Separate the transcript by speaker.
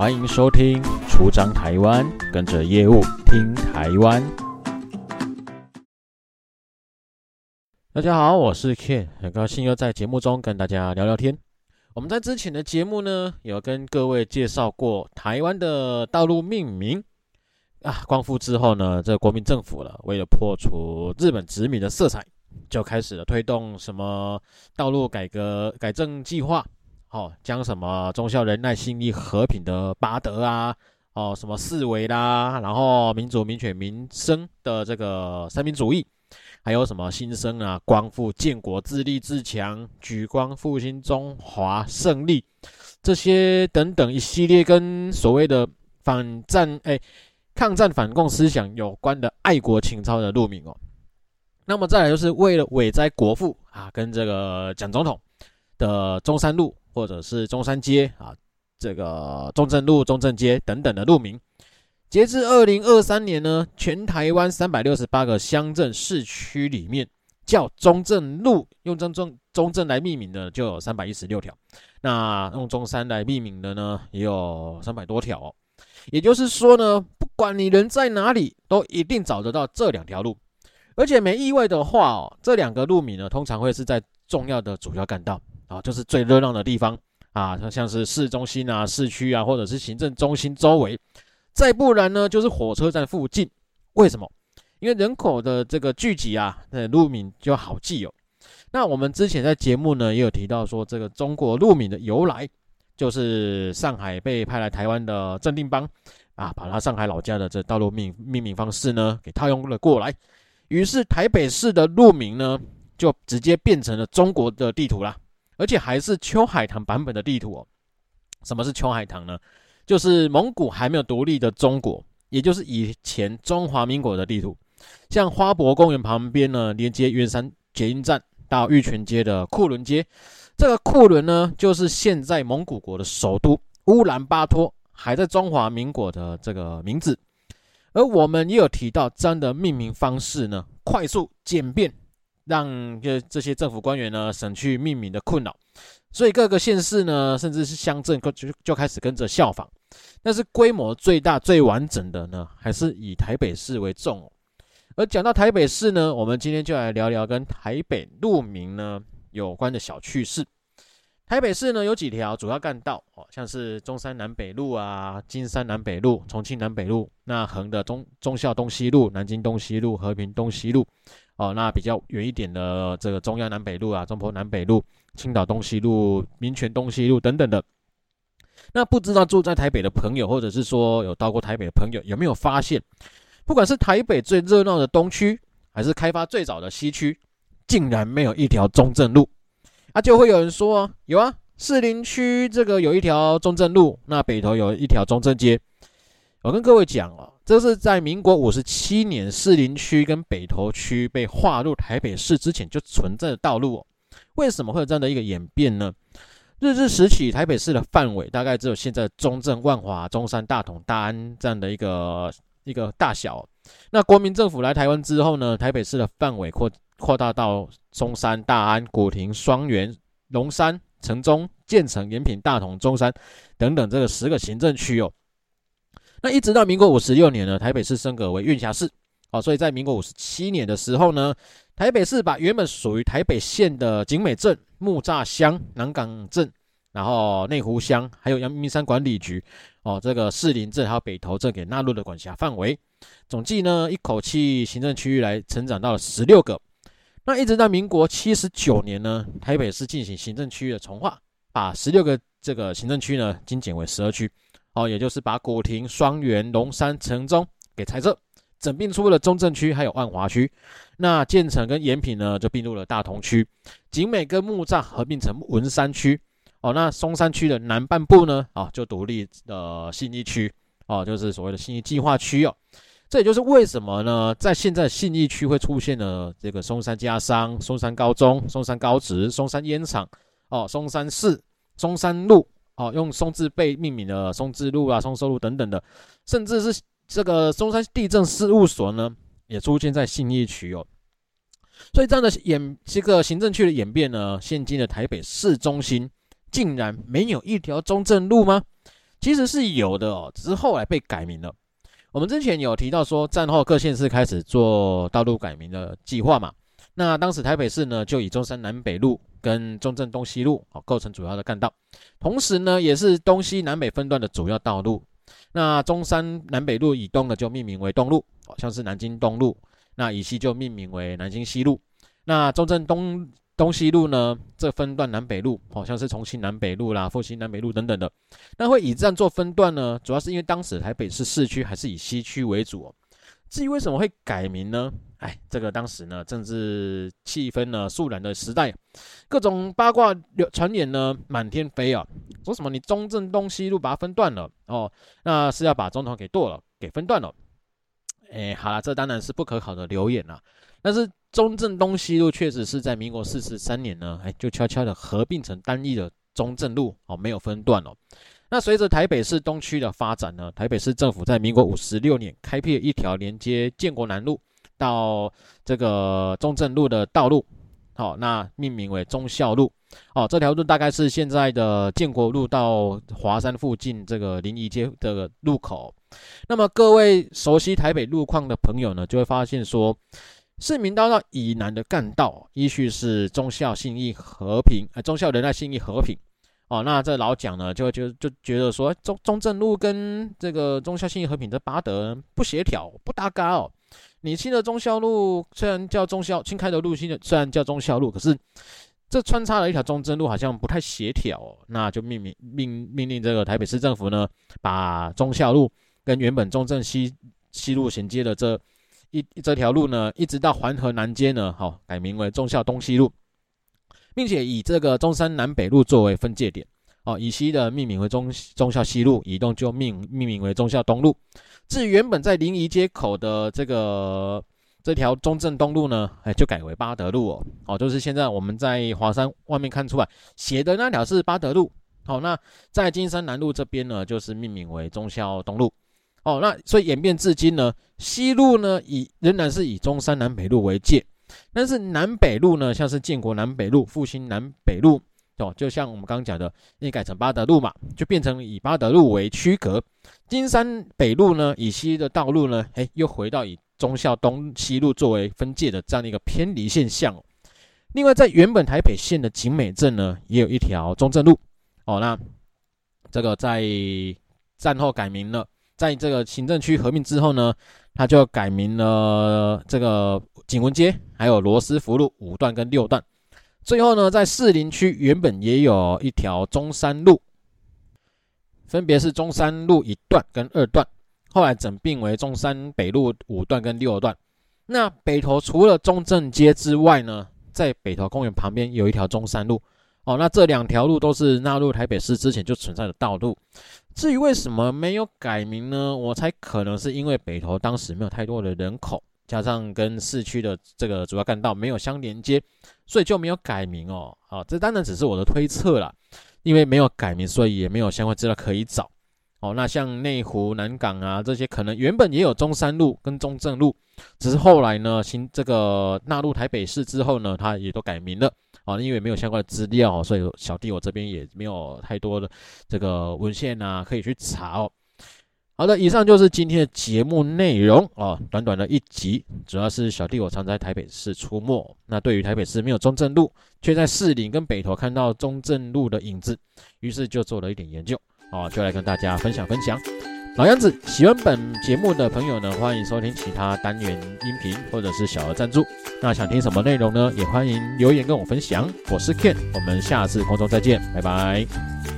Speaker 1: 欢迎收听《出张台湾》，跟着业务听台湾。大家好，我是 Ken，很高兴又在节目中跟大家聊聊天。我们在之前的节目呢，有跟各位介绍过台湾的道路命名啊。光复之后呢，这个国民政府了，为了破除日本殖民的色彩，就开始了推动什么道路改革改正计划。哦，将什么忠孝仁爱信义和平的八德啊，哦，什么四维啦，然后民主民权民生的这个三民主义。还有什么新生啊？光复、建国、自立自强、举光、复兴、中华胜利，这些等等一系列跟所谓的反战、哎，抗战反共思想有关的爱国情操的路名哦。那么再来就是为了伟哉国父啊，跟这个蒋总统的中山路或者是中山街啊，这个中正路、中正街等等的路名。截至二零二三年呢，全台湾三百六十八个乡镇市区里面，叫中正路用中正中正来命名的就有三百一十六条，那用中山来命名的呢，也有三百多条哦。也就是说呢，不管你人在哪里，都一定找得到这两条路。而且没意外的话哦，这两个路名呢，通常会是在重要的主要干道啊，就是最热闹的地方啊，像像是市中心啊、市区啊，或者是行政中心周围。再不然呢，就是火车站附近。为什么？因为人口的这个聚集啊，那路名就好记哦。那我们之前在节目呢也有提到说，这个中国路名的由来，就是上海被派来台湾的镇定邦啊，把他上海老家的这道路命命名方式呢给套用了过来。于是台北市的路名呢，就直接变成了中国的地图啦，而且还是秋海棠版本的地图哦。什么是秋海棠呢？就是蒙古还没有独立的中国，也就是以前中华民国的地图。像花博公园旁边呢，连接圆山捷运站到玉泉街的库伦街，这个库伦呢，就是现在蒙古国的首都乌兰巴托，还在中华民国的这个名字。而我们也有提到这样的命名方式呢，快速简便，让这这些政府官员呢省去命名的困扰。所以各个县市呢，甚至是乡镇，就就开始跟着效仿。但是规模最大、最完整的呢，还是以台北市为重。而讲到台北市呢，我们今天就来聊聊跟台北路名呢有关的小趣事。台北市呢有几条主要干道哦，像是中山南北路啊、金山南北路、重庆南北路，那横的中中孝东西路、南京东西路、和平东西路哦，那比较远一点的这个中央南北路啊、中坡南北路、青岛东西路、民权东西路等等的。那不知道住在台北的朋友，或者是说有到过台北的朋友，有没有发现，不管是台北最热闹的东区，还是开发最早的西区，竟然没有一条中正路？啊，就会有人说啊，有啊，士林区这个有一条中正路，那北投有一条中正街。我跟各位讲哦，这是在民国五十七年士林区跟北投区被划入台北市之前就存在的道路哦。为什么会有这样的一个演变呢？日治时期，台北市的范围大概只有现在中正、万华、中山、大同、大安这样的一个一个大小。那国民政府来台湾之后呢，台北市的范围扩扩大到中山、大安、古亭、双园、龙山、城中、建成、延平、大同、中山等等这个十个行政区哦。那一直到民国五十六年呢，台北市升格为县辖市。哦，所以在民国五十七年的时候呢，台北市把原本属于台北县的景美镇、木栅乡、南港镇，然后内湖乡，还有阳明山管理局，哦，这个士林镇还有北投镇给纳入了管辖范围。总计呢，一口气行政区域来成长到了十六个。那一直到民国七十九年呢，台北市进行行政区域的重划，把十六个这个行政区呢精简为十二区。哦，也就是把古亭、双园、龙山、城中给裁撤。整并出了中正区，还有万华区。那建成跟延平呢，就并入了大同区。景美跟木栅合并成文山区。哦，那松山区的南半部呢，啊，就独立的信义区。哦，就是所谓的信义计划区哦。这也就是为什么呢，在现在信义区会出现了这个松山家商、松山高中、松山高职、松山烟厂、哦，松山市、松山路，哦，用松字辈命名的松字路啊、松寿路等等的，甚至是。这个松山地政事务所呢，也出现在信义区哦，所以这样的演这个行政区的演变呢，现今的台北市中心竟然没有一条中正路吗？其实是有的哦，只是后来被改名了。我们之前有提到说，战后各县市开始做道路改名的计划嘛。那当时台北市呢，就以中山南北路跟中正东西路哦构成主要的干道，同时呢，也是东西南北分段的主要道路。那中山南北路以东的就命名为东路，好像是南京东路；那以西就命名为南京西路。那中正东东西路呢，这分段南北路好像是重庆南北路啦、复兴南北路等等的。那会以这样做分段呢，主要是因为当时台北市市区还是以西区为主哦。至于为什么会改名呢？哎，这个当时呢，政治气氛呢肃然的时代，各种八卦流传言呢满天飞啊，说什么你中正东西路把它分段了哦，那是要把总统给剁了，给分段了。哎，好了，这当然是不可考的流言了。但是中正东西路确实是在民国四十三年呢，哎，就悄悄的合并成单一的中正路哦，没有分段哦。那随着台北市东区的发展呢，台北市政府在民国五十六年开辟了一条连接建国南路。到这个中正路的道路，好，那命名为忠孝路，哦，这条路大概是现在的建国路到华山附近这个临沂街的路口。那么各位熟悉台北路况的朋友呢，就会发现说，市民大道以南的干道，依序是忠孝信义和平，呃，忠孝仁爱信义和平，哦，那这老蒋呢，就就就觉得说，中中正路跟这个忠孝信义和平这八德不协调，不搭嘎哦。你新的忠孝路虽然叫忠孝，新开的路新的虽然叫忠孝路，可是这穿插了一条中正路，好像不太协调哦。那就命名命命令这个台北市政府呢，把忠孝路跟原本中正西西路衔接的这一这条路呢，一直到环河南街呢，好改名为忠孝东西路，并且以这个中山南北路作为分界点。哦，以西的命名为忠忠孝西路，以东就命命名为忠孝东路。至于原本在临沂街口的这个这条中正东路呢，哎，就改为八德路哦。哦，就是现在我们在华山外面看出来写的那条是八德路。好，那在金山南路这边呢，就是命名为忠孝东路。哦，那所以演变至今呢，西路呢以仍然是以中山南北路为界，但是南北路呢，像是建国南北路、复兴南北路。哦，就像我们刚刚讲的，你改成八德路嘛，就变成以八德路为区隔。金山北路呢，以西的道路呢，哎，又回到以忠孝东西路作为分界的这样的一个偏离现象。另外，在原本台北县的景美镇呢，也有一条中正路。哦，那这个在战后改名了，在这个行政区合并之后呢，它就改名了这个景文街，还有罗斯福路五段跟六段。最后呢，在士林区原本也有一条中山路，分别是中山路一段跟二段，后来整并为中山北路五段跟六段。那北投除了中正街之外呢，在北投公园旁边有一条中山路。哦，那这两条路都是纳入台北市之前就存在的道路。至于为什么没有改名呢？我猜可能是因为北投当时没有太多的人口。加上跟市区的这个主要干道没有相连接，所以就没有改名哦。好，这当然只是我的推测啦，因为没有改名，所以也没有相关资料可以找。哦，那像内湖、南港啊这些，可能原本也有中山路跟中正路，只是后来呢，新这个纳入台北市之后呢，它也都改名了。哦，因为没有相关的资料，所以小弟我这边也没有太多的这个文献啊可以去查哦。好的，以上就是今天的节目内容哦，短短的一集，主要是小弟我常在台北市出没，那对于台北市没有中正路，却在士林跟北投看到中正路的影子，于是就做了一点研究，哦，就来跟大家分享分享。老样子，喜欢本节目的朋友呢，欢迎收听其他单元音频或者是小额赞助。那想听什么内容呢？也欢迎留言跟我分享。我是 Ken，我们下次空中再见，拜拜。